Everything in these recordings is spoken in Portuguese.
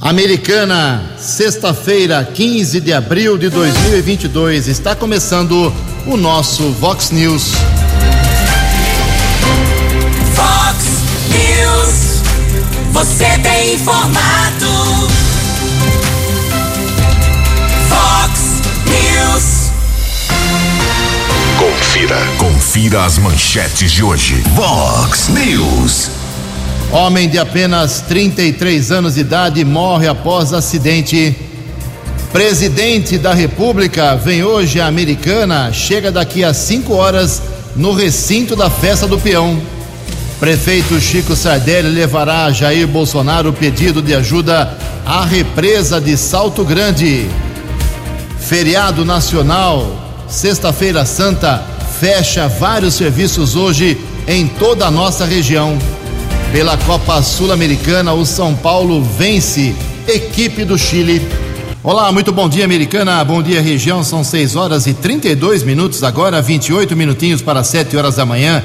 Americana, sexta-feira, 15 de abril de 2022, está começando o nosso Vox News. Vox News, você tem informado. Vox News. Confira, confira as manchetes de hoje. Vox News. Homem de apenas 33 anos de idade morre após acidente. Presidente da República vem hoje à Americana, chega daqui a 5 horas no recinto da festa do peão. Prefeito Chico Sardelli levará a Jair Bolsonaro o pedido de ajuda à represa de Salto Grande. Feriado nacional, Sexta-feira Santa, fecha vários serviços hoje em toda a nossa região. Pela Copa Sul-Americana, o São Paulo vence equipe do Chile. Olá, muito bom dia, Americana. Bom dia, região. São 6 horas e 32 minutos, agora 28 minutinhos para 7 horas da manhã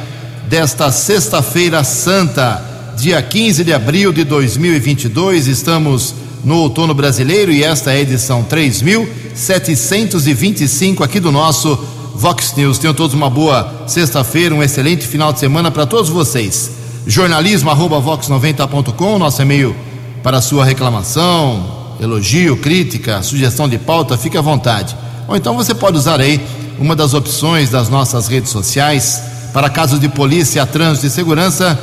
desta Sexta-feira Santa, dia 15 de abril de 2022. Estamos no outono brasileiro e esta é a edição 3725 aqui do nosso Vox News. Tenham todos uma boa sexta-feira, um excelente final de semana para todos vocês jornalismo@vox90.com, nosso e-mail para sua reclamação, elogio, crítica, sugestão de pauta, fique à vontade. Ou então você pode usar aí uma das opções das nossas redes sociais para casos de polícia, trânsito e segurança.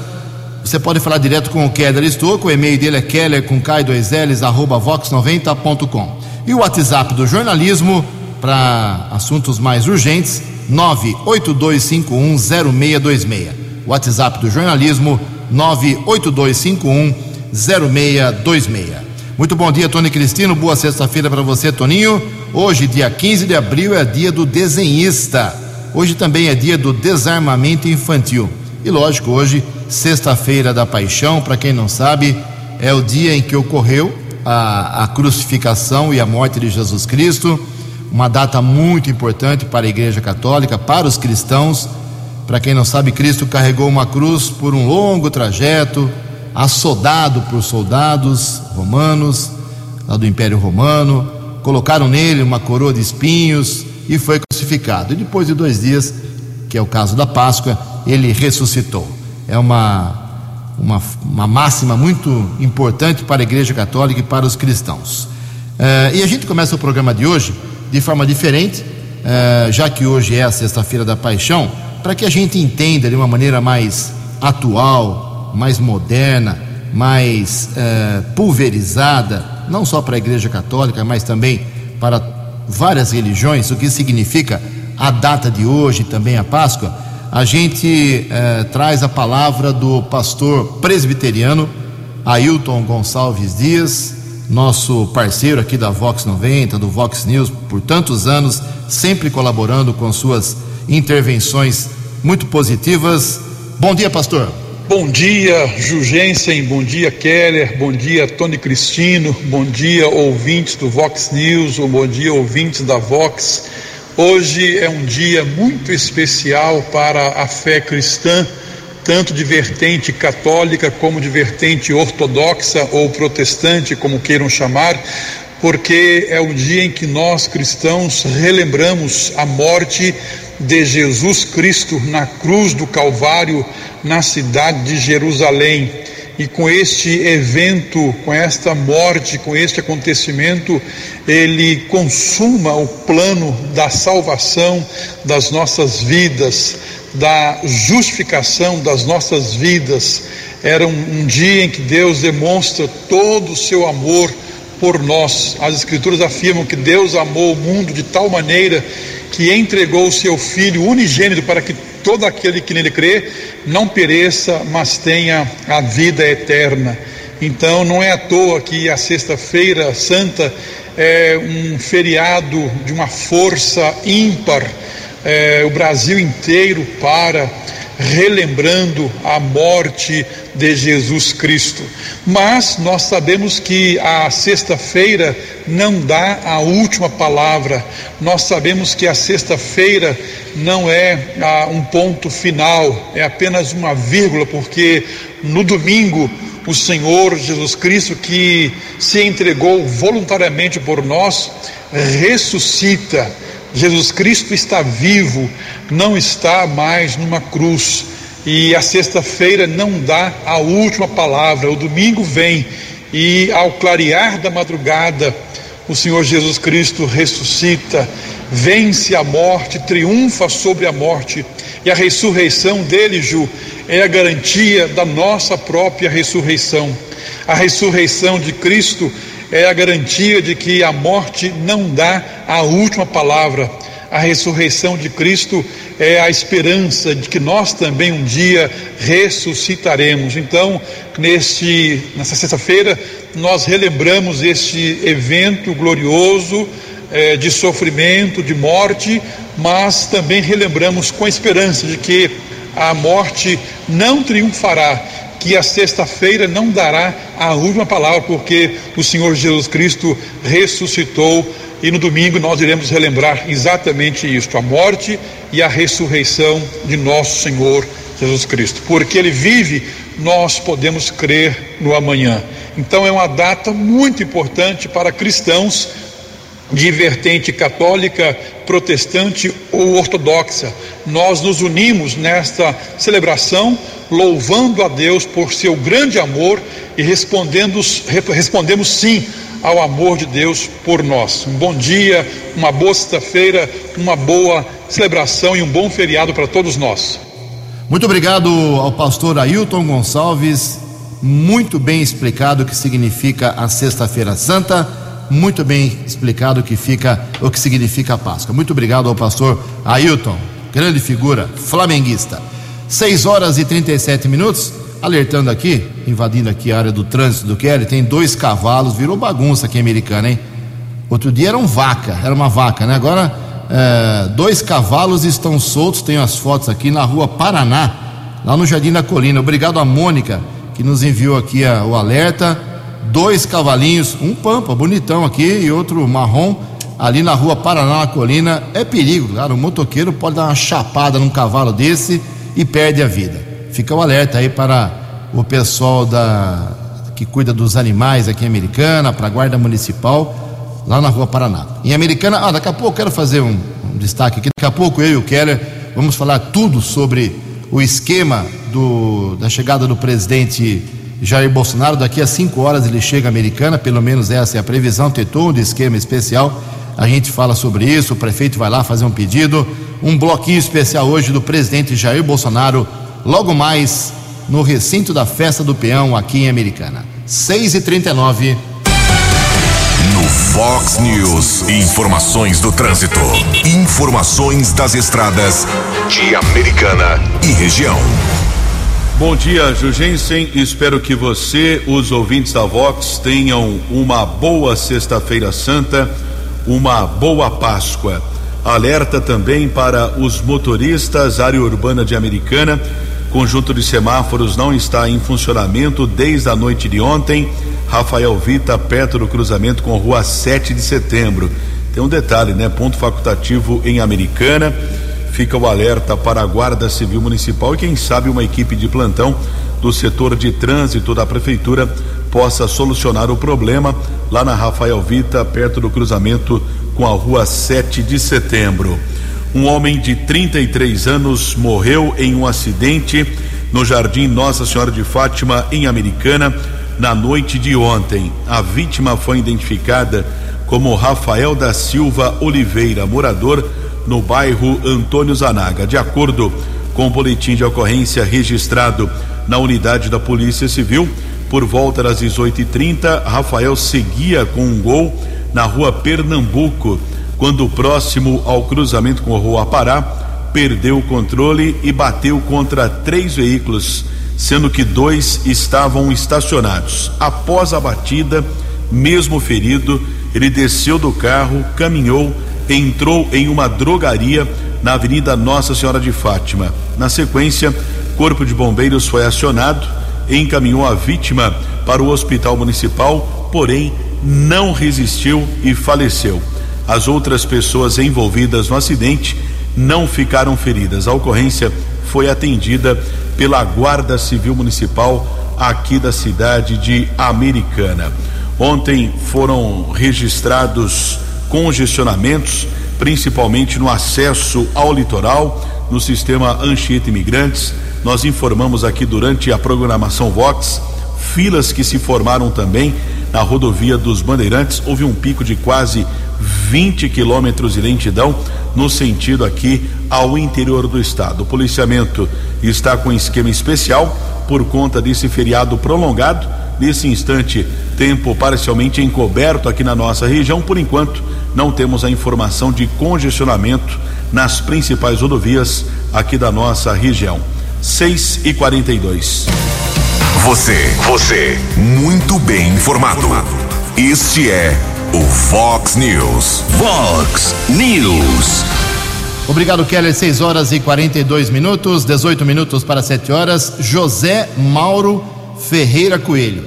Você pode falar direto com o Keller Estouco, o e-mail dele é keller com k2ls arroba vox90.com. E o WhatsApp do jornalismo para assuntos mais urgentes, 982510626. WhatsApp do jornalismo 982510626. Muito bom dia, Tony Cristino. Boa sexta-feira para você, Toninho. Hoje, dia 15 de abril, é dia do desenhista. Hoje também é dia do desarmamento infantil. E lógico, hoje, sexta-feira da paixão, para quem não sabe, é o dia em que ocorreu a, a crucificação e a morte de Jesus Cristo. Uma data muito importante para a Igreja Católica, para os cristãos para quem não sabe, Cristo carregou uma cruz por um longo trajeto, assodado por soldados romanos, lá do Império Romano, colocaram nele uma coroa de espinhos e foi crucificado. E depois de dois dias, que é o caso da Páscoa, ele ressuscitou. É uma, uma, uma máxima muito importante para a Igreja Católica e para os cristãos. Eh, e a gente começa o programa de hoje de forma diferente, eh, já que hoje é a Sexta-feira da Paixão para que a gente entenda de uma maneira mais atual, mais moderna, mais é, pulverizada, não só para a Igreja Católica, mas também para várias religiões, o que significa a data de hoje, também a Páscoa, a gente é, traz a palavra do pastor presbiteriano Ailton Gonçalves Dias, nosso parceiro aqui da Vox 90, do Vox News, por tantos anos, sempre colaborando com suas intervenções muito positivas. Bom dia, pastor. Bom dia, Jugensen, bom dia, Keller, bom dia, Tony Cristino, bom dia, ouvintes do Vox News, ou bom dia, ouvintes da Vox. Hoje é um dia muito especial para a fé cristã, tanto de vertente católica como de vertente ortodoxa ou protestante, como queiram chamar, porque é o dia em que nós cristãos relembramos a morte de Jesus Cristo na cruz do Calvário, na cidade de Jerusalém. E com este evento, com esta morte, com este acontecimento, ele consuma o plano da salvação das nossas vidas, da justificação das nossas vidas. Era um, um dia em que Deus demonstra todo o seu amor por nós. As Escrituras afirmam que Deus amou o mundo de tal maneira que entregou o seu Filho unigênito para que todo aquele que nele crê não pereça, mas tenha a vida eterna. Então não é à toa que a Sexta-feira Santa é um feriado de uma força ímpar. É, o Brasil inteiro para relembrando a morte de Jesus Cristo. Mas nós sabemos que a sexta-feira não dá a última palavra, nós sabemos que a sexta-feira não é ah, um ponto final, é apenas uma vírgula, porque no domingo o Senhor Jesus Cristo, que se entregou voluntariamente por nós, ressuscita. Jesus Cristo está vivo, não está mais numa cruz. E a sexta-feira não dá a última palavra, o domingo vem e ao clarear da madrugada, o Senhor Jesus Cristo ressuscita, vence a morte, triunfa sobre a morte, e a ressurreição dele, Ju, é a garantia da nossa própria ressurreição. A ressurreição de Cristo é a garantia de que a morte não dá a última palavra. A ressurreição de Cristo é a esperança de que nós também um dia ressuscitaremos. Então, neste, nessa sexta-feira, nós relembramos este evento glorioso é, de sofrimento, de morte, mas também relembramos com a esperança de que a morte não triunfará, que a sexta-feira não dará a última palavra, porque o Senhor Jesus Cristo ressuscitou e no domingo nós iremos relembrar exatamente isto: a morte e a ressurreição de nosso Senhor Jesus Cristo. Porque Ele vive, nós podemos crer no amanhã. Então é uma data muito importante para cristãos de vertente católica, protestante ou ortodoxa. Nós nos unimos nesta celebração, louvando a Deus por seu grande amor e respondendo, respondemos sim ao amor de Deus por nós. Um bom dia, uma boa sexta-feira, uma boa celebração e um bom feriado para todos nós. Muito obrigado ao pastor Ailton Gonçalves, muito bem explicado o que significa a Sexta-feira Santa, muito bem explicado o que fica, o que significa a Páscoa. Muito obrigado ao pastor Ailton, grande figura flamenguista. 6 horas e 37 minutos alertando aqui, invadindo aqui a área do trânsito do Kelly, tem dois cavalos, virou bagunça aqui americana, hein? Outro dia eram vaca, era uma vaca, né? Agora é, dois cavalos estão soltos, tenho as fotos aqui na rua Paraná, lá no Jardim da Colina. Obrigado a Mônica que nos enviou aqui a, o alerta. Dois cavalinhos, um pampa bonitão aqui e outro marrom ali na rua Paraná na Colina. É perigo, cara. O motoqueiro pode dar uma chapada num cavalo desse e perde a vida fica o alerta aí para o pessoal da que cuida dos animais aqui em Americana, para a Guarda Municipal, lá na Rua Paraná. Em Americana, ah, daqui a pouco quero fazer um, um destaque aqui. Daqui a pouco eu e o Keller vamos falar tudo sobre o esquema do, da chegada do presidente Jair Bolsonaro. Daqui a cinco horas ele chega a Americana, pelo menos essa é a previsão. Tem todo um esquema especial. A gente fala sobre isso. O prefeito vai lá fazer um pedido. Um bloquinho especial hoje do presidente Jair Bolsonaro logo mais no recinto da Festa do Peão aqui em Americana. 6 e 39 No Fox News, informações do trânsito. Informações das estradas de Americana e região. Bom dia, Jugensen. Espero que você, os ouvintes da Vox, tenham uma boa Sexta-feira Santa, uma boa Páscoa. Alerta também para os motoristas, área urbana de Americana Conjunto de semáforos não está em funcionamento desde a noite de ontem. Rafael Vita, perto do cruzamento com rua 7 de setembro. Tem um detalhe, né? Ponto facultativo em Americana. Fica o alerta para a Guarda Civil Municipal e quem sabe uma equipe de plantão do setor de trânsito da prefeitura possa solucionar o problema lá na Rafael Vita, perto do cruzamento com a rua 7 de setembro. Um homem de 33 anos morreu em um acidente no Jardim Nossa Senhora de Fátima, em Americana, na noite de ontem. A vítima foi identificada como Rafael da Silva Oliveira, morador no bairro Antônio Zanaga. De acordo com o boletim de ocorrência registrado na unidade da Polícia Civil, por volta das 18h30, Rafael seguia com um gol na rua Pernambuco quando próximo ao cruzamento com a Rua Pará, perdeu o controle e bateu contra três veículos, sendo que dois estavam estacionados. Após a batida, mesmo ferido, ele desceu do carro, caminhou, entrou em uma drogaria na Avenida Nossa Senhora de Fátima. Na sequência, Corpo de Bombeiros foi acionado, encaminhou a vítima para o Hospital Municipal, porém não resistiu e faleceu. As outras pessoas envolvidas no acidente não ficaram feridas. A ocorrência foi atendida pela Guarda Civil Municipal aqui da cidade de Americana. Ontem foram registrados congestionamentos, principalmente no acesso ao litoral, no sistema Anchieta Imigrantes. Nós informamos aqui durante a programação Vox filas que se formaram também na rodovia dos Bandeirantes. Houve um pico de quase 20 quilômetros de lentidão no sentido aqui ao interior do estado. O policiamento está com esquema especial por conta desse feriado prolongado. Nesse instante, tempo parcialmente encoberto aqui na nossa região. Por enquanto, não temos a informação de congestionamento nas principais rodovias aqui da nossa região. 6 e 42 Você, você, muito bem informado. Este é o Fox News. Fox News. Obrigado, Keller. 6 horas e 42 minutos, 18 minutos para 7 horas. José Mauro Ferreira Coelho.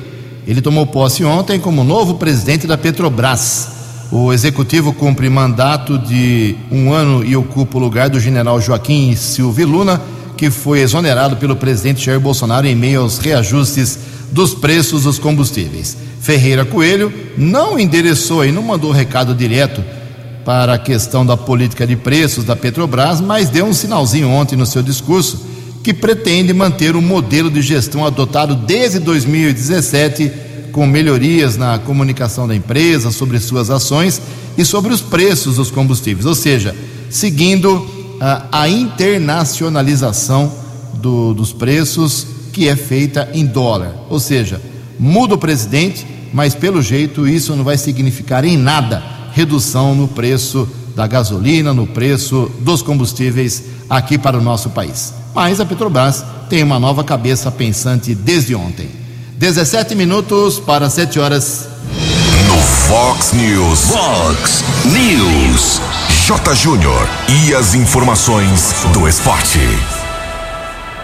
Ele tomou posse ontem como novo presidente da Petrobras. O executivo cumpre mandato de um ano e ocupa o lugar do general Joaquim Silvio Luna, que foi exonerado pelo presidente Jair Bolsonaro em meio aos reajustes dos preços dos combustíveis. Ferreira Coelho não endereçou e não mandou recado direto para a questão da política de preços da Petrobras, mas deu um sinalzinho ontem no seu discurso que pretende manter o modelo de gestão adotado desde 2017, com melhorias na comunicação da empresa sobre suas ações e sobre os preços dos combustíveis, ou seja, seguindo a, internacionalização do, dos preços que é feita em dólar. Ou seja, muda o presidente, mas pelo jeito isso não vai significar em nada redução no preço da gasolina, no preço dos combustíveis aqui para o nosso país. Mas a Petrobras tem uma nova cabeça pensante desde ontem. 17 minutos para 7 horas. Fox News. Fox News. J. Júnior. E as informações do esporte.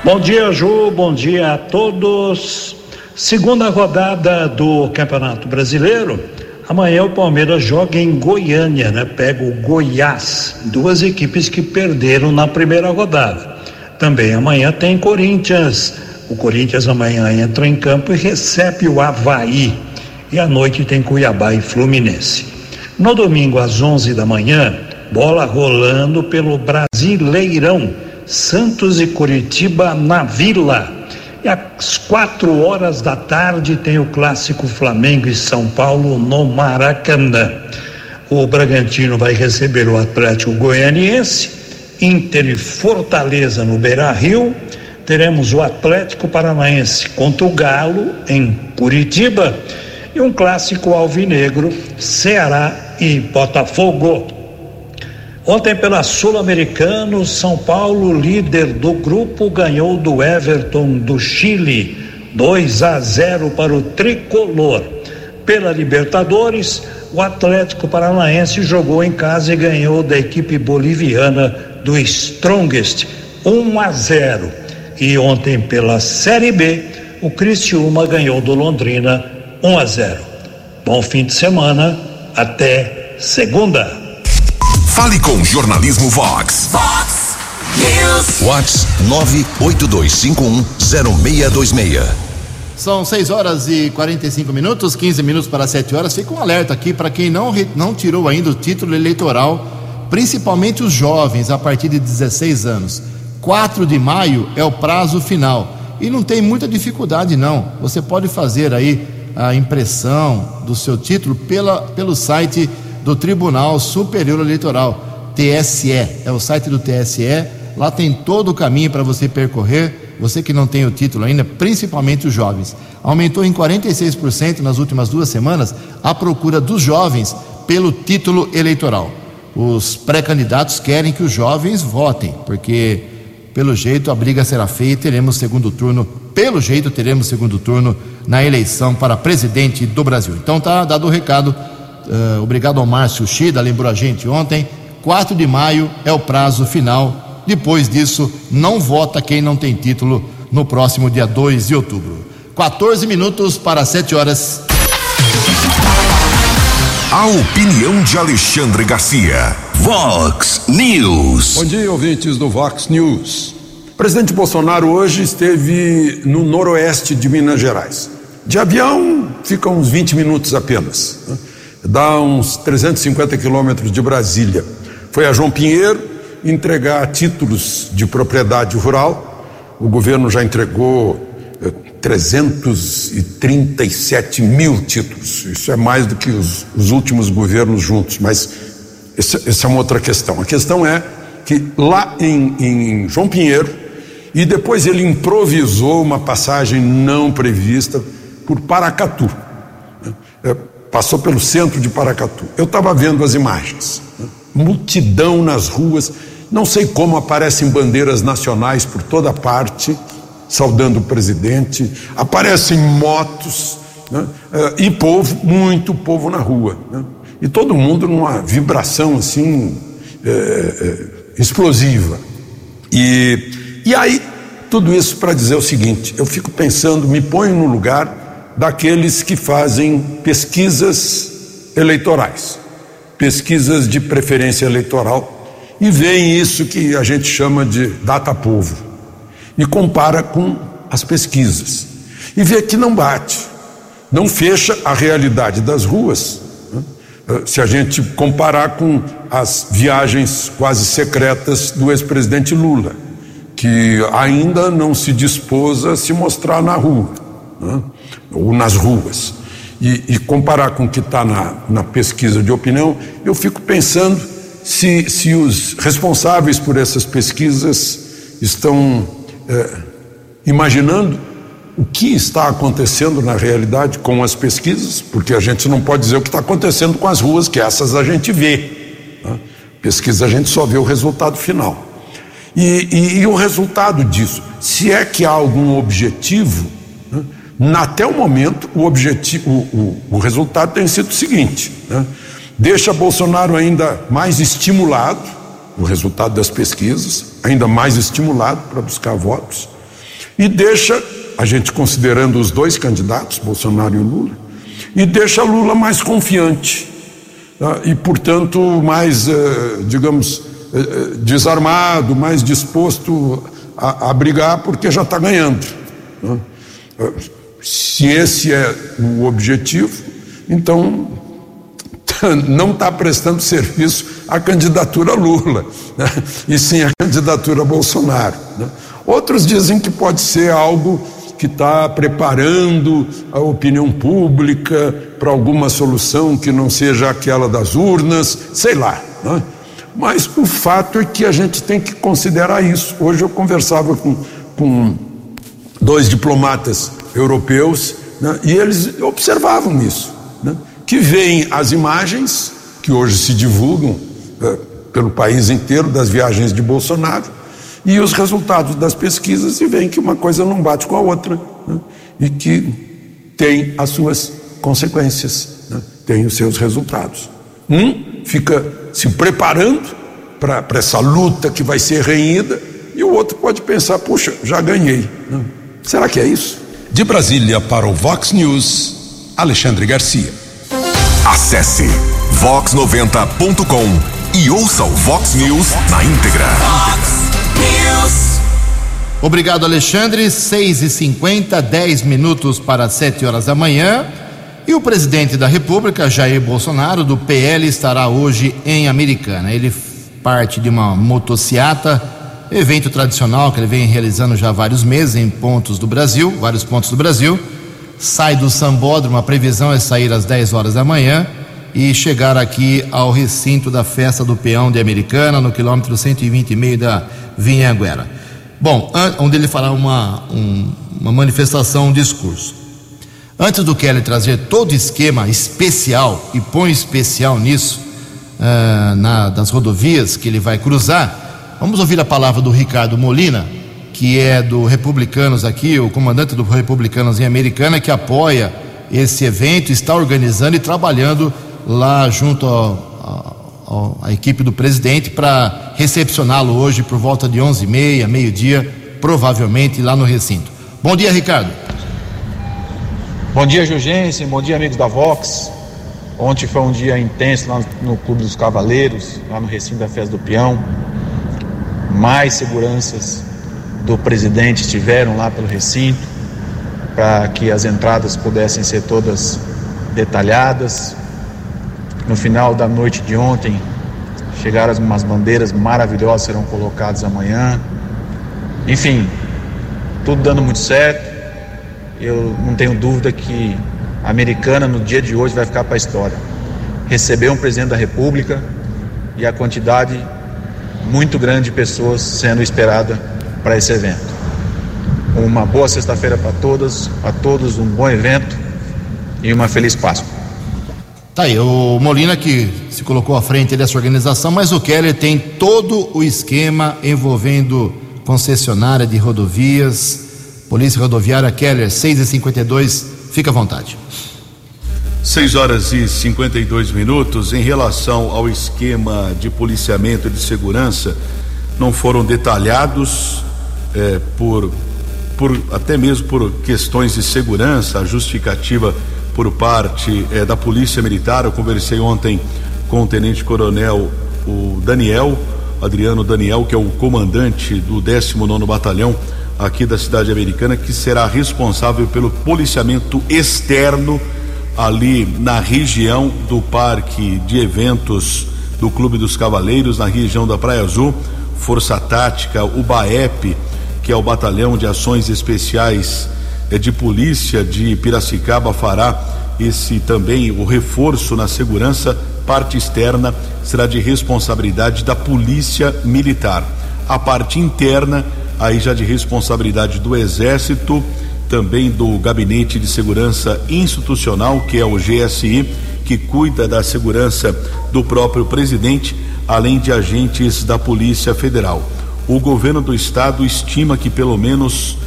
Bom dia, Ju. Bom dia a todos. Segunda rodada do Campeonato Brasileiro. Amanhã o Palmeiras joga em Goiânia, né? Pega o Goiás, duas equipes que perderam na primeira rodada. Também amanhã tem Corinthians. O Corinthians amanhã entra em campo e recebe o Havaí. E à noite tem Cuiabá e Fluminense. No domingo às 11 da manhã, bola rolando pelo Brasileirão. Santos e Curitiba na Vila. E às quatro horas da tarde tem o clássico Flamengo e São Paulo no Maracanã. O Bragantino vai receber o Atlético Goianiense, Inter e Fortaleza no Beira Rio. Teremos o Atlético Paranaense contra o Galo em Curitiba e um clássico alvinegro, Ceará e Botafogo. Ontem, pela Sul-Americano, São Paulo, líder do grupo, ganhou do Everton do Chile, 2 a 0 para o tricolor. Pela Libertadores, o Atlético Paranaense jogou em casa e ganhou da equipe boliviana do Strongest, 1 a 0. E ontem, pela Série B, o Criciúma ganhou do Londrina 1 a 0. Bom fim de semana, até segunda. Fale com Jornalismo Vox. Fox News. Vox 982510626. São 6 horas e 45 minutos, 15 minutos para 7 horas. Fica um alerta aqui para quem não, não tirou ainda o título eleitoral, principalmente os jovens a partir de 16 anos. 4 de maio é o prazo final. E não tem muita dificuldade, não. Você pode fazer aí a impressão do seu título pela, pelo site do Tribunal Superior Eleitoral, TSE. É o site do TSE. Lá tem todo o caminho para você percorrer. Você que não tem o título ainda, principalmente os jovens. Aumentou em 46% nas últimas duas semanas a procura dos jovens pelo título eleitoral. Os pré-candidatos querem que os jovens votem, porque pelo jeito a briga será feia e teremos segundo turno. Pelo jeito teremos segundo turno na eleição para presidente do Brasil. Então tá dado o recado. Uh, obrigado ao Márcio Chida, lembrou a gente ontem. 4 de maio é o prazo final. Depois disso, não vota quem não tem título no próximo dia 2 de outubro. 14 minutos para 7 horas. A opinião de Alexandre Garcia. Vox News. Bom dia, ouvintes do Vox News. presidente Bolsonaro hoje esteve no noroeste de Minas Gerais. De avião fica uns 20 minutos apenas. Né? Dá uns 350 quilômetros de Brasília. Foi a João Pinheiro entregar títulos de propriedade rural. O governo já entregou 337 mil títulos. Isso é mais do que os, os últimos governos juntos, mas essa, essa, é uma outra questão. A questão é que lá em, em João Pinheiro, e depois ele improvisou uma passagem não prevista por Paracatu. É, passou pelo centro de Paracatu. Eu estava vendo as imagens. Né? Multidão nas ruas. Não sei como aparecem bandeiras nacionais por toda parte saudando o presidente, aparecem motos né? Eh, e povo, muito povo na rua. Né? E todo mundo numa vibração assim é, é, explosiva. E, e aí, tudo isso para dizer o seguinte: eu fico pensando, me ponho no lugar daqueles que fazem pesquisas eleitorais, pesquisas de preferência eleitoral, e veem isso que a gente chama de data povo. E compara com as pesquisas. E vê que não bate, não fecha a realidade das ruas. Eh, se a gente comparar com as viagens quase secretas do ex-presidente Lula, que ainda não se dispôs a se mostrar na rua, né? ou nas ruas, e, e, comparar com o que está na, na pesquisa de opinião, eu fico pensando se, se os responsáveis por essas pesquisas estão é, imaginando o que está acontecendo na realidade com as pesquisas, porque a gente não pode dizer o que está acontecendo com as ruas, que essas a gente vê. Né? Pesquisa a gente só vê o resultado final. E, e, e, o resultado disso, se é que há algum objetivo, né? até o momento o objetivo, o, o, o, resultado tem sido o seguinte: né? deixa Bolsonaro ainda mais estimulado, o resultado das pesquisas, ainda mais estimulado para buscar votos, e deixa, a gente considerando os dois candidatos, Bolsonaro e Lula, e deixa Lula mais confiante, tá? e, portanto, mais, eh, digamos, eh, eh, desarmado, mais disposto a, a brigar, porque já está ganhando. Né? Se esse é o objetivo, então não está prestando serviço à candidatura Lula, né? e sim à candidatura Bolsonaro. Né? Outros dizem que pode ser algo que está preparando a opinião pública para alguma solução que não seja aquela das urnas, sei lá. Né? Mas o fato é que a gente tem que considerar isso. Hoje eu conversava com, com dois diplomatas europeus né? e eles observavam isso. Né? que veem as imagens que hoje se divulgam é, pelo país inteiro das viagens de Bolsonaro e os resultados das pesquisas e veem que uma coisa não bate com a outra né? e que tem as suas consequências, né? tem os seus resultados. Um fica se preparando para essa luta que vai ser renhida e o outro pode pensar: puxa, já ganhei. Né? Será que é isso? De Brasília para o Vox News, Alexandre Garcia. Acesse vox90.com e ouça o Vox News na íntegra. Vox News. Obrigado, Alexandre. 6 e 50 10 minutos para 7 horas da manhã. E o presidente da República, Jair Bolsonaro, do PL, estará hoje em Americana. Ele parte de uma motociata, evento tradicional que ele vem realizando já há vários meses em pontos do Brasil, vários pontos do Brasil sai do Sambódromo, a previsão é sair às 10 horas da manhã e chegar aqui ao recinto da festa do peão de Americana, no quilômetro 120 e meio da Vinhanguera. Bom, onde ele fará uma, um, uma manifestação, um discurso. Antes do Kelly trazer todo o esquema especial, e põe especial nisso, uh, na, das rodovias que ele vai cruzar, vamos ouvir a palavra do Ricardo Molina, que é do Republicanos aqui, o comandante do Republicanos em Americana, que apoia esse evento, está organizando e trabalhando lá junto à equipe do presidente para recepcioná-lo hoje por volta de 11h30, meio-dia, provavelmente lá no recinto. Bom dia, Ricardo. Bom dia, Jurgensen. Bom dia, amigos da Vox. Ontem foi um dia intenso lá no Clube dos Cavaleiros, lá no recinto da Festa do Peão. Mais seguranças do presidente estiveram lá pelo recinto para que as entradas pudessem ser todas detalhadas. No final da noite de ontem, chegaram umas bandeiras maravilhosas serão colocadas amanhã. Enfim, tudo dando muito certo. Eu não tenho dúvida que a americana no dia de hoje vai ficar para a história. Recebeu um presidente da República e a quantidade muito grande de pessoas sendo esperada para esse evento. Uma boa sexta-feira para todas, a todos um bom evento e uma feliz Páscoa. Tá aí, o Molina que se colocou à frente dessa organização, mas o Keller tem todo o esquema envolvendo concessionária de rodovias, Polícia Rodoviária Keller 6 e 52, fica à vontade. 6 horas e 52 minutos. Em relação ao esquema de policiamento e de segurança, não foram detalhados é, por, por até mesmo por questões de segurança, a justificativa por parte é, da Polícia Militar. Eu conversei ontem com o Tenente Coronel o Daniel, Adriano Daniel, que é o comandante do 19 Batalhão aqui da cidade americana, que será responsável pelo policiamento externo ali na região do parque de eventos do Clube dos Cavaleiros, na região da Praia Azul, Força Tática, o BAEP, que é o Batalhão de Ações Especiais eh, de Polícia de Piracicaba, fará esse também o reforço na segurança, parte externa será de responsabilidade da Polícia Militar. A parte interna, aí já de responsabilidade do Exército, também do Gabinete de Segurança Institucional, que é o GSI, que cuida da segurança do próprio presidente, além de agentes da Polícia Federal. O governo do estado estima que pelo menos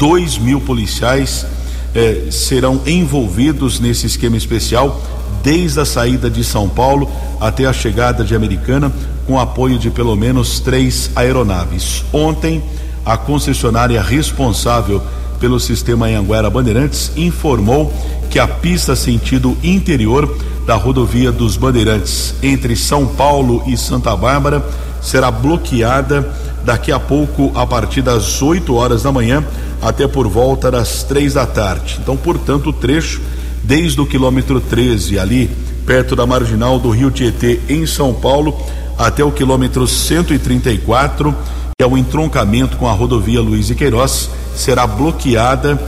2 mil policiais eh, serão envolvidos nesse esquema especial, desde a saída de São Paulo até a chegada de Americana, com apoio de pelo menos três aeronaves. Ontem, a concessionária responsável pelo sistema Anhanguera Bandeirantes informou que a pista sentido interior da rodovia dos Bandeirantes entre São Paulo e Santa Bárbara será bloqueada daqui a pouco a partir das 8 horas da manhã até por volta das três da tarde. Então, portanto, o trecho desde o quilômetro 13 ali perto da marginal do Rio Tietê em São Paulo até o quilômetro 134 que é o entroncamento com a rodovia Luiz e Queiroz, será bloqueada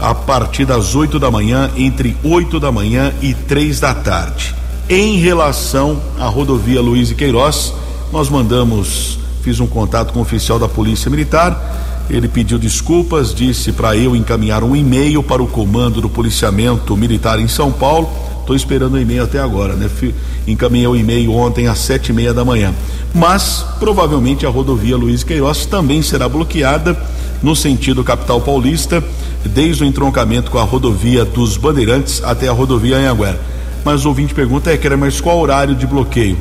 a partir das 8 da manhã, entre 8 da manhã e 3 da tarde. Em relação à rodovia Luiz e Queiroz, nós mandamos, fiz um contato com o oficial da Polícia Militar. Ele pediu desculpas, disse para eu encaminhar um e-mail para o comando do policiamento militar em São Paulo. Estou esperando o e-mail até agora, né? Encaminhei o e-mail ontem às sete e meia da manhã mas provavelmente a rodovia Luiz Queiroz também será bloqueada no sentido capital paulista, desde o entroncamento com a rodovia dos Bandeirantes até a rodovia Anhanguera. Mas o ouvinte pergunta, é, mas qual horário de bloqueio?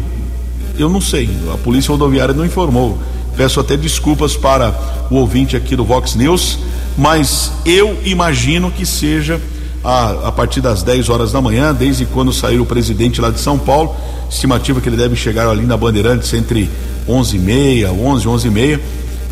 Eu não sei, a polícia rodoviária não informou. Peço até desculpas para o ouvinte aqui do Vox News, mas eu imagino que seja a, a partir das 10 horas da manhã, desde quando sair o presidente lá de São Paulo. Estimativa que ele deve chegar ali na Bandeirantes entre 11 e meia, 11, 11 e meia.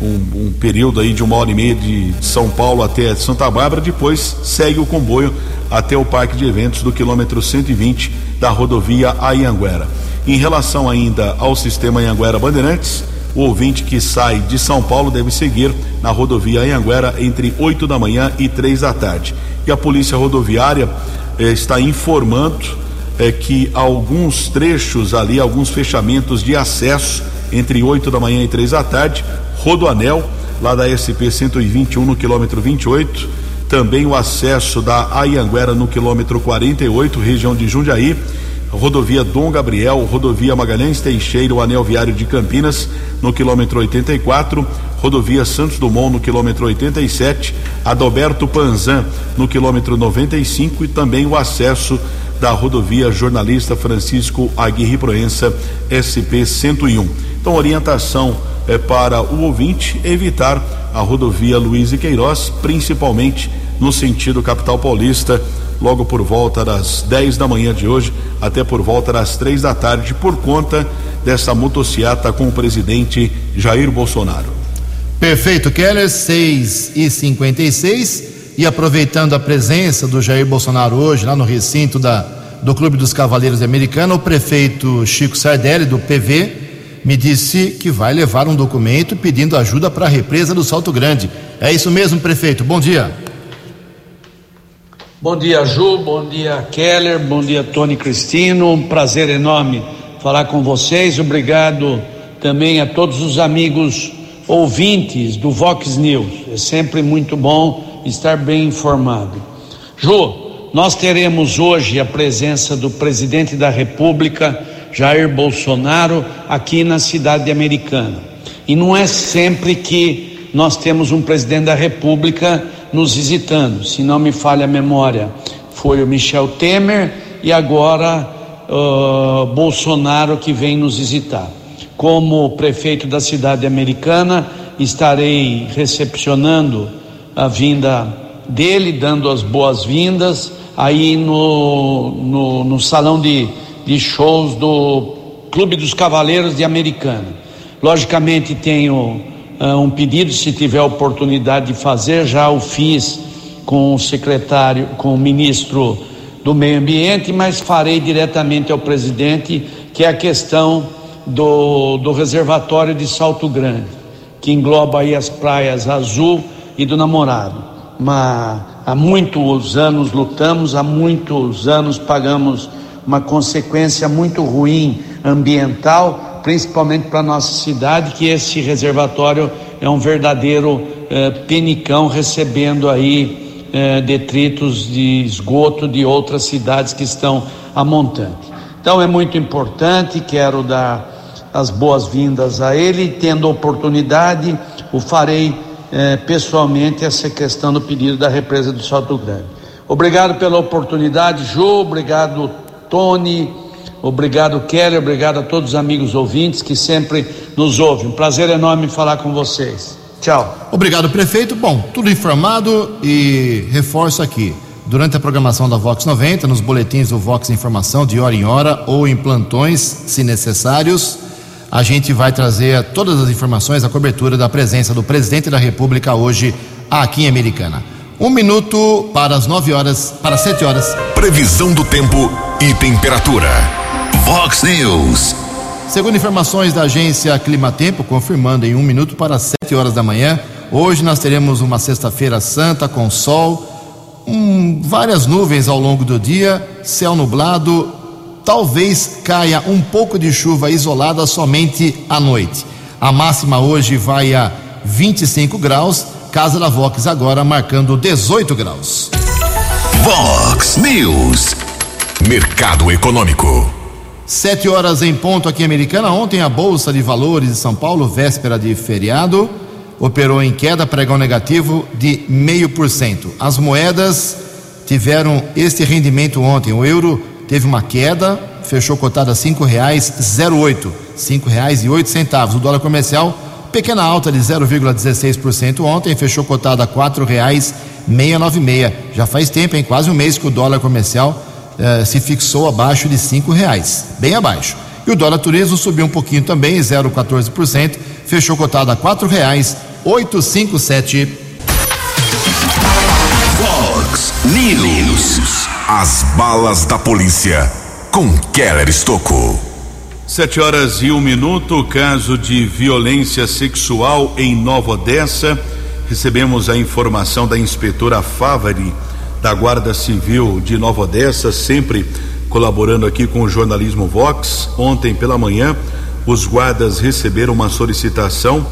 Um, um, período aí de uma hora e meia de São Paulo até Santa Bárbara, depois segue o comboio até o parque de eventos do quilômetro 120 da rodovia Ayanguera. Em relação ainda ao sistema Ayanguera Bandeirantes, o ouvinte que sai de São Paulo deve seguir na rodovia Ayanguera entre 8 da manhã e 3 da tarde. E a Polícia Rodoviária eh, está informando eh, que alguns trechos ali, alguns fechamentos de acesso entre 8 da manhã e 3 da tarde, Rodoanel, lá da SP 121 no quilômetro 28, também o acesso da Ayanguera no quilômetro 48, região de Jundiaí, rodovia Dom Gabriel, rodovia Magalhães Teixeira, o anel viário de Campinas no quilômetro 84, rodovia Santos Dumont no quilômetro 87, Adalberto Panzan no quilômetro 95 e também o acesso da rodovia Jornalista Francisco Aguirre Proença SP 101. Então, orientação é para o ouvinte evitar a rodovia Luiz e Queiroz, principalmente no sentido capital paulista, logo por volta das 10 da manhã de hoje até por volta das três da tarde, por conta dessa motociata com o presidente Jair Bolsonaro. Perfeito, Keller, 6 e 56 e aproveitando a presença do Jair Bolsonaro hoje lá no recinto da, do Clube dos Cavaleiros de Americana, o prefeito Chico Sardelli, do PV, me disse que vai levar um documento pedindo ajuda para a represa do Salto Grande. É isso mesmo, prefeito. Bom dia. Bom dia, Ju. Bom dia, Keller. Bom dia, Tony Cristino. Um prazer enorme falar com vocês. Obrigado também a todos os amigos ouvintes do Vox News. É sempre muito bom estar bem informado. Ju, nós teremos hoje a presença do presidente da República, Jair Bolsonaro, aqui na cidade americana. E não é sempre que nós temos um presidente da República nos visitando, se não me falha a memória. Foi o Michel Temer e agora uh, Bolsonaro que vem nos visitar. Como prefeito da cidade americana, estarei recepcionando a vinda dele, dando as boas-vindas aí no, no, no salão de, de shows do Clube dos Cavaleiros de Americana. Logicamente, tenho um pedido, se tiver oportunidade de fazer, já o fiz com o secretário, com o ministro do Meio Ambiente, mas farei diretamente ao presidente, que é a questão do, do reservatório de Salto Grande, que engloba aí as praias Azul e do Namorado. Há muitos anos lutamos, há muitos anos pagamos uma consequência muito ruim ambiental, principalmente para nossa cidade, que esse reservatório é um verdadeiro eh, penicão recebendo aí eh, detritos de esgoto de outras cidades que estão a montante. Então é muito importante, quero dar as boas-vindas a ele, tendo oportunidade, o farei eh, pessoalmente essa questão do pedido da represa do Salto Grande. Obrigado pela oportunidade, Ju, obrigado, Tony, obrigado, Kelly, obrigado a todos os amigos ouvintes que sempre nos ouvem. Um prazer enorme falar com vocês. Tchau. Obrigado, prefeito. Bom, tudo informado e reforço aqui. Durante a programação da Vox 90, nos boletins do Vox Informação de hora em hora ou em plantões, se necessários, a gente vai trazer todas as informações, a cobertura da presença do presidente da República hoje aqui em Americana. Um minuto para as nove horas, para sete horas. Previsão do tempo e temperatura. Vox News. Segundo informações da agência Climatempo, confirmando em um minuto para sete horas da manhã, hoje nós teremos uma sexta-feira santa com sol, um, várias nuvens ao longo do dia, céu nublado, talvez caia um pouco de chuva isolada somente à noite. A máxima hoje vai a 25 graus, Casa da Vox agora marcando 18 graus. Vox News. Mercado Econômico. Sete horas em ponto aqui em Americana. Ontem a Bolsa de Valores de São Paulo, véspera de feriado, operou em queda, pregão negativo de meio por cento. As moedas tiveram este rendimento ontem. O euro teve uma queda, fechou cotada a cinco reais zero oito, cinco reais e oito centavos. O dólar comercial, pequena alta de 0,16% ontem, fechou cotada a quatro reais meia nove meia. Já faz tempo, em quase um mês que o dólar comercial eh, se fixou abaixo de cinco reais, bem abaixo. E o dólar turismo subiu um pouquinho também, 0,14%, fechou cotada a quatro reais oito cinco sete. Vox News. As balas da polícia com Keller Estocco. Sete horas e um minuto, caso de violência sexual em Nova Odessa. Recebemos a informação da inspetora Favari, da Guarda Civil de Nova Odessa, sempre colaborando aqui com o jornalismo Vox. Ontem pela manhã, os guardas receberam uma solicitação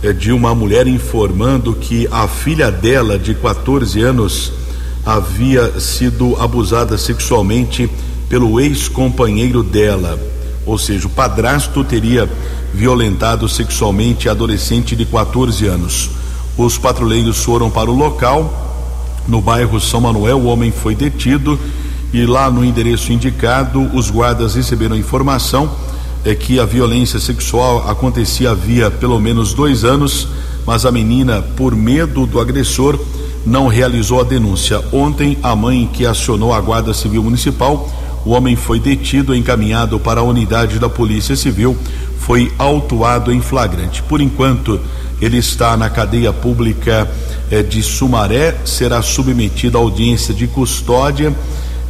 eh, de uma mulher informando que a filha dela, de 14 anos, havia sido abusada sexualmente pelo ex-companheiro dela. Ou seja, o padrasto teria violentado sexualmente a adolescente de 14 anos. Os patrulheiros foram para o local, no bairro São Manuel, o homem foi detido e lá no endereço indicado, os guardas receberam informação é que a violência sexual acontecia havia pelo menos dois anos, mas a menina, por medo do agressor, não realizou a denúncia. Ontem, a mãe que acionou a Guarda Civil Municipal, o homem foi detido e encaminhado para a unidade da Polícia Civil, foi autuado em flagrante. Por enquanto, Ele está na cadeia pública eh, de Sumaré, será submetido à audiência de custódia.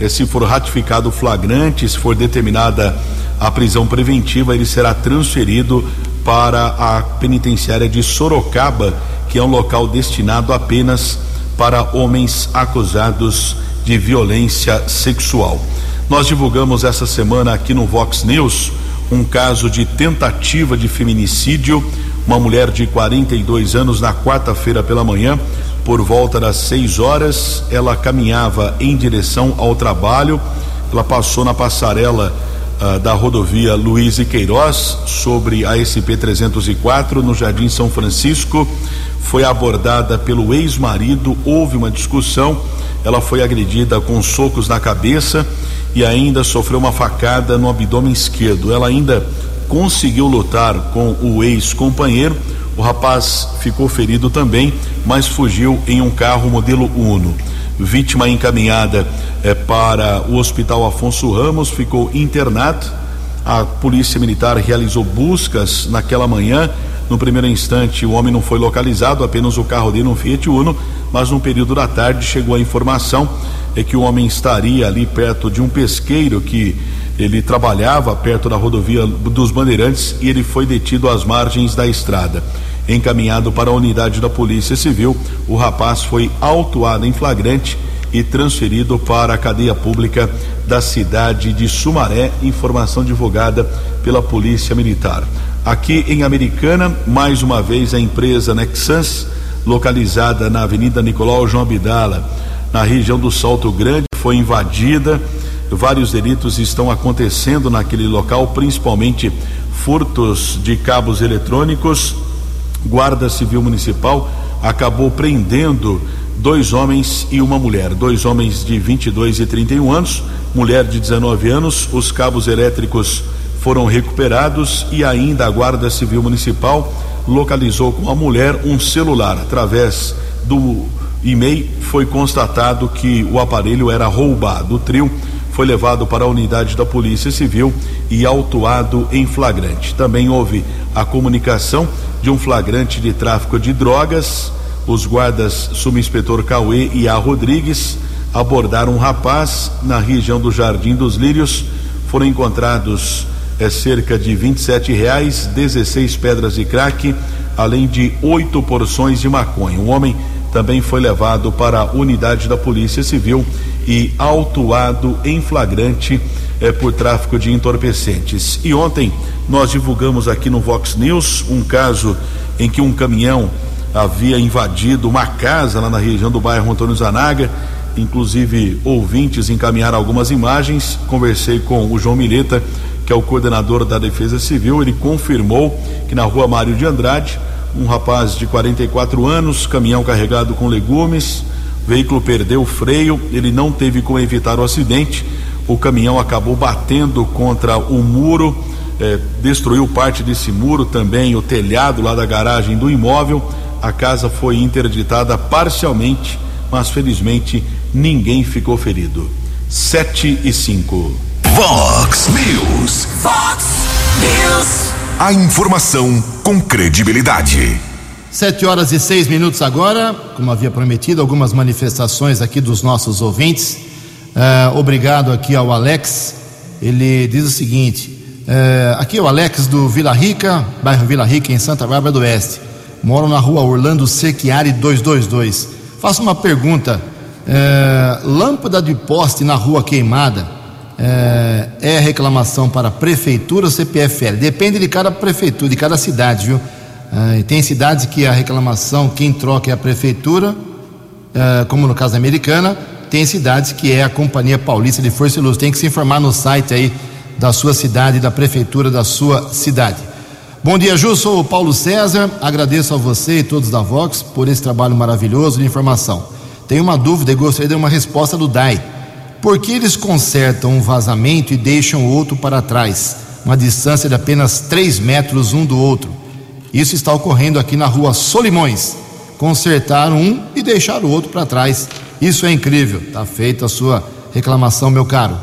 Eh, se for ratificado o flagrante, se for determinada a prisão preventiva, ele será transferido para a penitenciária de Sorocaba, que é um local destinado apenas para homens acusados de violência sexual. Nós divulgamos essa semana aqui no Vox News um caso de tentativa de feminicídio. Uma mulher de 42 anos, na quarta-feira pela manhã, por volta das 6 horas, ela caminhava em direção ao trabalho. Ela passou na passarela ah, da rodovia Luiz e Queiroz sobre a SP 304 no Jardim São Francisco. Foi abordada pelo ex-marido, houve uma discussão. Ela foi agredida com socos na cabeça e ainda sofreu uma facada no abdômen esquerdo. Ela ainda conseguiu lutar com o ex-companheiro. O rapaz ficou ferido também, mas fugiu em um carro modelo Uno. Vítima encaminhada eh, para o Hospital Afonso Ramos, ficou internado. A Polícia Militar realizou buscas naquela manhã. No primeiro instante, o homem não foi localizado, apenas o carro dele, um Fiat Uno, mas no período da tarde chegou a informação é que o homem estaria ali perto de um pesqueiro que ele trabalhava perto da rodovia dos Bandeirantes e ele foi detido às margens da estrada. Encaminhado para a unidade da Polícia Civil, o rapaz foi autuado em flagrante e transferido para a cadeia pública da cidade de Sumaré, informação divulgada pela Polícia Militar. Aqui em Americana, mais uma vez a empresa Nexans, localizada na Avenida Nicolau João Abdala, na região do Salto Grande, foi invadida. Vários delitos estão acontecendo naquele local, principalmente furtos de cabos eletrônicos. Guarda Civil Municipal acabou prendendo dois homens e uma mulher, dois homens de 22 e 31 anos, mulher de 19 anos. Os cabos elétricos foram recuperados e ainda a Guarda Civil Municipal localizou com a mulher um celular através do e-mail foi constatado que o aparelho era roubado. O trio foi levado para a unidade da Polícia Civil e autuado em flagrante. Também houve a comunicação de um flagrante de tráfico de drogas. Os guardas subinspetor Cauê e A. Rodrigues abordaram um rapaz na região do Jardim dos Lírios. Foram encontrados é, cerca de 27 reais, 16 pedras de crack, além de oito porções de maconha. Um homem também foi levado para a unidade da Polícia Civil e autuado em flagrante eh, por tráfico de entorpecentes. E ontem nós divulgamos aqui no Vox News um caso em que um caminhão havia invadido uma casa lá na região do bairro Antônio Zanaga. Inclusive, ouvintes encaminharam algumas imagens. Conversei com o João Mileta, que é o coordenador da Defesa Civil. Ele confirmou que na rua Mário de Andrade um rapaz de 44 anos, caminhão carregado com legumes, o veículo perdeu o freio, ele não teve como evitar o acidente, o caminhão acabou batendo contra o muro, eh, destruiu parte desse muro, também o telhado lá da garagem do imóvel. A casa foi interditada parcialmente, mas felizmente ninguém ficou ferido. 7 e 5. Vox News. Fox News. A informação com credibilidade. Sete horas e seis minutos agora, como havia prometido, algumas manifestações aqui dos nossos ouvintes. Eh, obrigado aqui ao Alex. Ele diz o seguinte: eh, aqui é o Alex do Vila Rica, bairro Vila Rica, em Santa Bárbara do Oeste. Moro na rua Orlando Sequiari 222. Faço uma pergunta: eh, lâmpada de poste na rua queimada é, é reclamação para prefeitura ou CPFL? Depende de cada prefeitura, de cada cidade, viu? É, tem cidades que a reclamação, quem troca é a prefeitura, é, como no caso da americana, tem cidades que é a Companhia Paulista de Força e Luz. Tem que se informar no site aí da sua cidade, da prefeitura da sua cidade. Bom dia, Ju. Sou o Paulo César. Agradeço a você e todos da Vox por esse trabalho maravilhoso de informação. Tenho uma dúvida e gostaria de uma resposta do DAI. Por que eles consertam um vazamento e deixam outro para trás, uma distância de apenas 3 metros um do outro? Isso está ocorrendo aqui na rua Solimões. Consertaram um e deixaram o outro para trás. Isso é incrível. Está feita a sua reclamação, meu caro.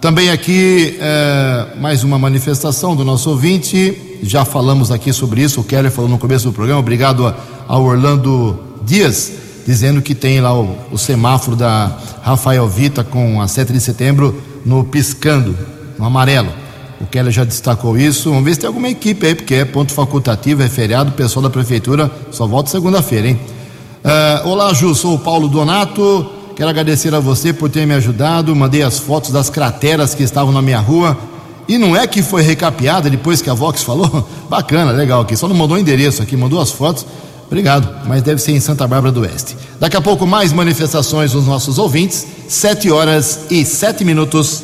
Também aqui é, mais uma manifestação do nosso ouvinte. Já falamos aqui sobre isso. O Keller falou no começo do programa. Obrigado ao Orlando Dias, dizendo que tem lá o, o semáforo da Rafael Vita com a 7 de setembro no piscando, no amarelo. O Keller já destacou isso. Vamos ver se tem alguma equipe aí, porque é ponto facultativo, é feriado. O pessoal da prefeitura só volta segunda-feira, hein? Uh, olá, Ju, sou o Paulo Donato. Quero agradecer a você por ter me ajudado. Mandei as fotos das crateras que estavam na minha rua. E não é que foi recapeada depois que a Vox falou? Bacana, legal aqui. Só não mandou o endereço aqui, mandou as fotos. Obrigado, mas deve ser em Santa Bárbara do Oeste. Daqui a pouco, mais manifestações dos nossos ouvintes. Sete horas e sete minutos.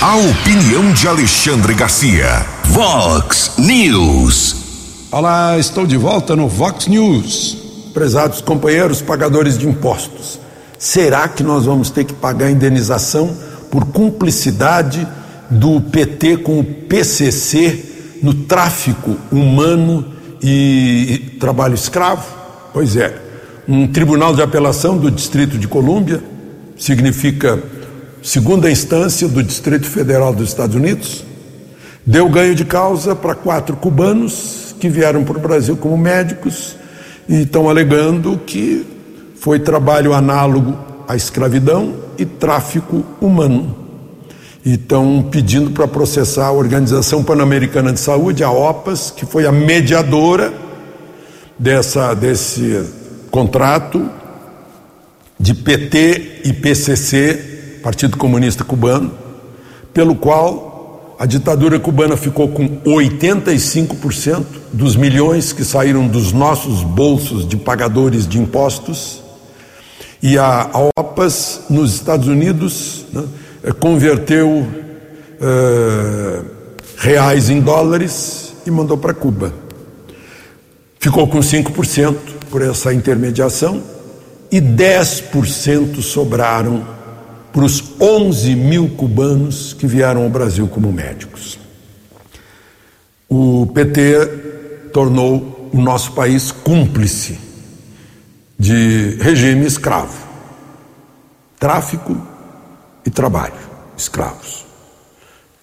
A opinião de Alexandre Garcia. Vox News. Olá, estou de volta no Vox News. Prezados companheiros pagadores de impostos, será que nós vamos ter que pagar indenização por cumplicidade do PT com o PCC no tráfico humano e trabalho escravo? Pois é, um tribunal de apelação do Distrito de Colômbia significa segunda instância do Distrito Federal dos Estados Unidos deu ganho de causa para quatro cubanos que vieram para o Brasil como médicos e estão alegando que foi trabalho análogo à escravidão e tráfico humano. E estão pedindo para processar a Organização Pan-Americana de Saúde, a OPAS, que foi a mediadora dessa, desse contrato de PT e PCC, Partido Comunista Cubano, pelo qual a ditadura cubana ficou com 85% dos milhões que saíram dos nossos bolsos de pagadores de impostos. E a, OPAS, nos Estados Unidos, né, converteu uh, reais em dólares e mandou para Cuba. Ficou com 5% por essa intermediação e 10% sobraram para os 11 mil cubanos que vieram ao Brasil como médicos. O PT tornou o nosso país cúmplice de regime escravo, tráfico e trabalho, escravos.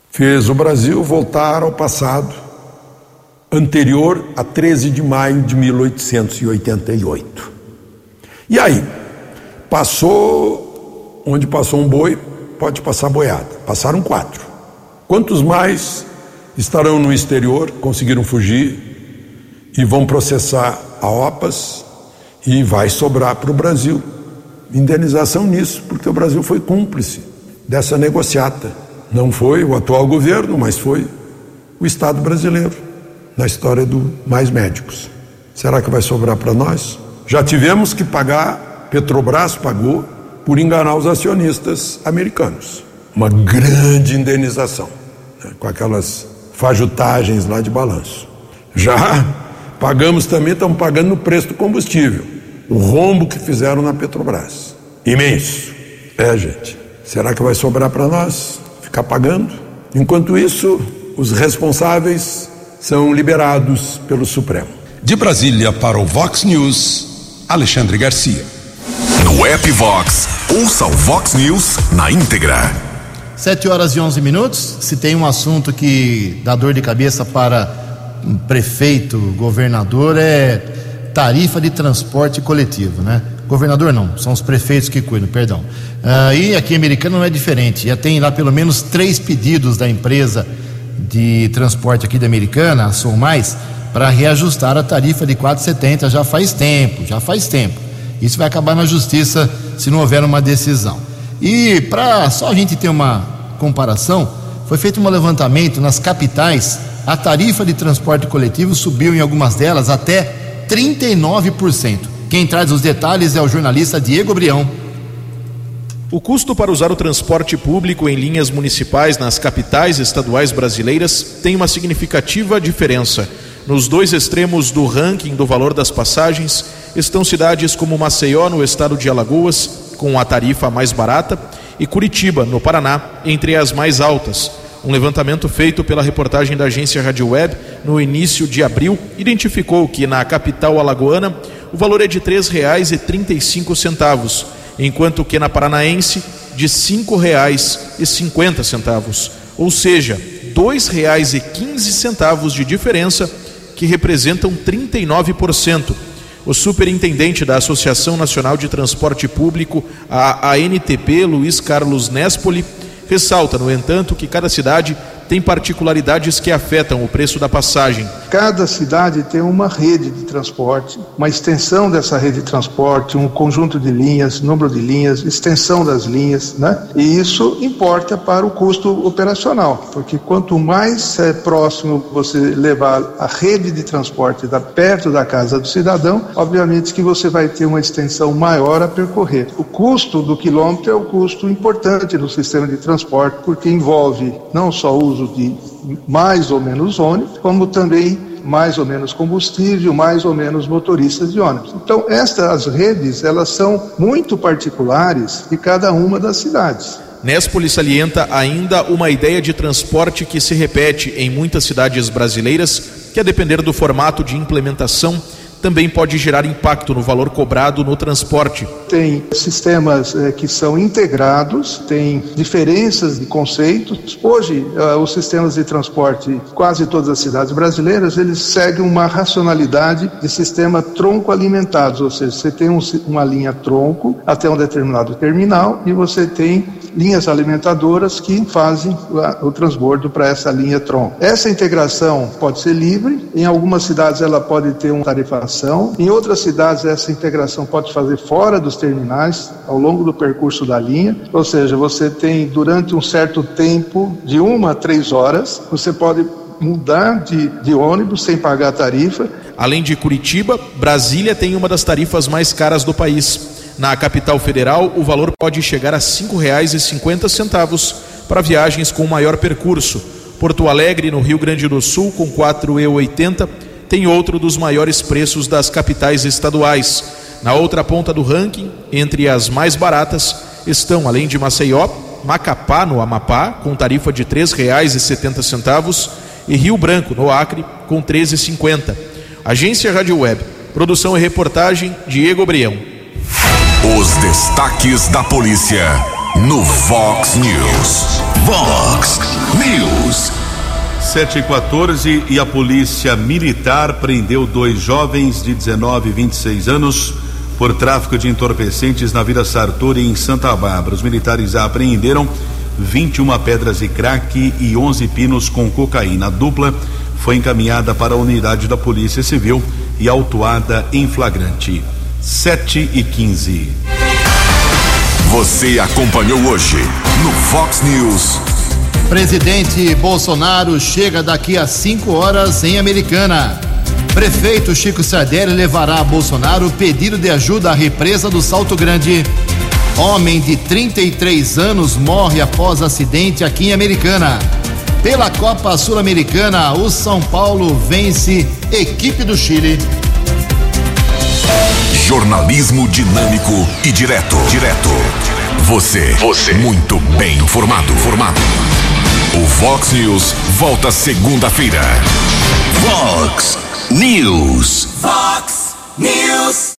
Fez o Brasil voltar ao passado anterior a 13 de maio de 1888. E aí, passou onde passou um boi, pode passar boiada. Passaram quatro. Quantos mais estarão no exterior, conseguiram fugir e vão processar a OPAS e vai sobrar para o Brasil indenização nisso, porque o Brasil foi cúmplice dessa negociata. Não foi o atual governo, mas foi o Estado brasileiro na história do Mais Médicos. Será que vai sobrar para nós? Já tivemos que pagar, Petrobras pagou por enganar os acionistas americanos. Uma grande indenização, né, com aquelas fajutagens lá de balanço. Já pagamos também, estamos pagando no preço do combustível. O rombo que fizeram na Petrobras. Imenso. É, gente. Será que vai sobrar para nós ficar pagando? Enquanto isso, os responsáveis são liberados pelo Supremo. De Brasília para o Vox News, Alexandre Garcia. No app Vox, ouça o Vox News na íntegra. 7 horas e 11 minutos. Se tem um assunto que dá dor de cabeça para um prefeito, governador, é tarifa de transporte coletivo, né? Governador não, são os prefeitos que cuidam, perdão. Uh, e aqui em Americana não é diferente. Já tem lá pelo menos três pedidos da empresa de transporte aqui da Americana, a Sou Mais, para reajustar a tarifa de 4,70 já faz tempo, já faz tempo. Isso vai acabar na justiça se não houver uma decisão. E para só a gente ter uma comparação, foi feito um levantamento nas capitais, a tarifa de transporte coletivo subiu em algumas delas até 39%. Quem traz os detalhes é o jornalista Diego Brião. O custo para usar o transporte público em linhas municipais nas capitais estaduais brasileiras tem uma significativa diferença. Nos dois extremos do ranking do valor das passagens estão cidades como Maceió, no estado de Alagoas, com a tarifa mais barata, e Curitiba, no Paraná, entre as mais altas. Um levantamento feito pela reportagem da agência Rádio Web no início de abril identificou que na capital alagoana o valor é de R$ 3,35, enquanto que na paranaense de cinquenta centavos, ou seja, quinze centavos de diferença que representam 39%. O superintendente da Associação Nacional de Transporte Público, a ANTP, Luiz Carlos Nespoli, ressalta, no entanto, que cada cidade tem particularidades que afetam o preço da passagem. Cada cidade tem uma rede de transporte, uma extensão dessa rede de transporte, um conjunto de linhas, número de linhas, extensão das linhas, né? E isso importa para o custo operacional, porque quanto mais é, próximo você levar a rede de transporte da perto da casa do cidadão, obviamente que você vai ter uma extensão maior a percorrer. O custo do quilômetro é o custo importante do sistema de transporte, porque envolve não só o uso de mais ou menos ônibus, como também mais ou menos combustível, mais ou menos motoristas de ônibus. Então, estas redes, elas são muito particulares de cada uma das cidades. Nespoli salienta ainda uma ideia de transporte que se repete em muitas cidades brasileiras, que a depender do formato de implementação também pode gerar impacto no valor cobrado no transporte. Tem sistemas eh, que são integrados, tem diferenças de conceitos. Hoje, eh, os sistemas de transporte, quase todas as cidades brasileiras, eles seguem uma racionalidade de sistema tronco alimentados, ou seja, você tem um, uma linha tronco até um determinado terminal e você tem linhas alimentadoras que fazem o transbordo para essa linha tronco. Essa integração pode ser livre, em algumas cidades ela pode ter uma tarifação, em outras cidades essa integração pode fazer fora dos terminais, ao longo do percurso da linha, ou seja, você tem durante um certo tempo, de uma a três horas, você pode mudar de, de ônibus sem pagar tarifa. Além de Curitiba, Brasília tem uma das tarifas mais caras do país. Na capital federal, o valor pode chegar a R$ 5,50 para viagens com maior percurso. Porto Alegre, no Rio Grande do Sul, com R$ 4,80, tem outro dos maiores preços das capitais estaduais. Na outra ponta do ranking, entre as mais baratas, estão, além de Maceió, Macapá, no Amapá, com tarifa de R$ 3,70 e Rio Branco, no Acre, com R$ 13,50. Agência Rádio Web. Produção e reportagem Diego Brião. Os destaques da polícia no Vox News. Vox News. 7 e 14 e a polícia militar prendeu dois jovens de 19 e 26 anos por tráfico de entorpecentes na Vila Sartori em Santa Bárbara. Os militares apreenderam 21 pedras de crack e 11 pinos com cocaína. A dupla foi encaminhada para a unidade da Polícia Civil e autuada em flagrante. 7 e 15. Você acompanhou hoje no Fox News. Presidente Bolsonaro chega daqui a 5 horas em Americana. Prefeito Chico Sardelli levará a Bolsonaro pedido de ajuda à represa do Salto Grande. Homem de 33 anos morre após acidente aqui em Americana. Pela Copa Sul-Americana, o São Paulo vence equipe do Chile. Jornalismo dinâmico e direto. Direto. Você. Você. Muito bem informado. Formado. O Fox News volta segunda-feira. Fox News. Fox News.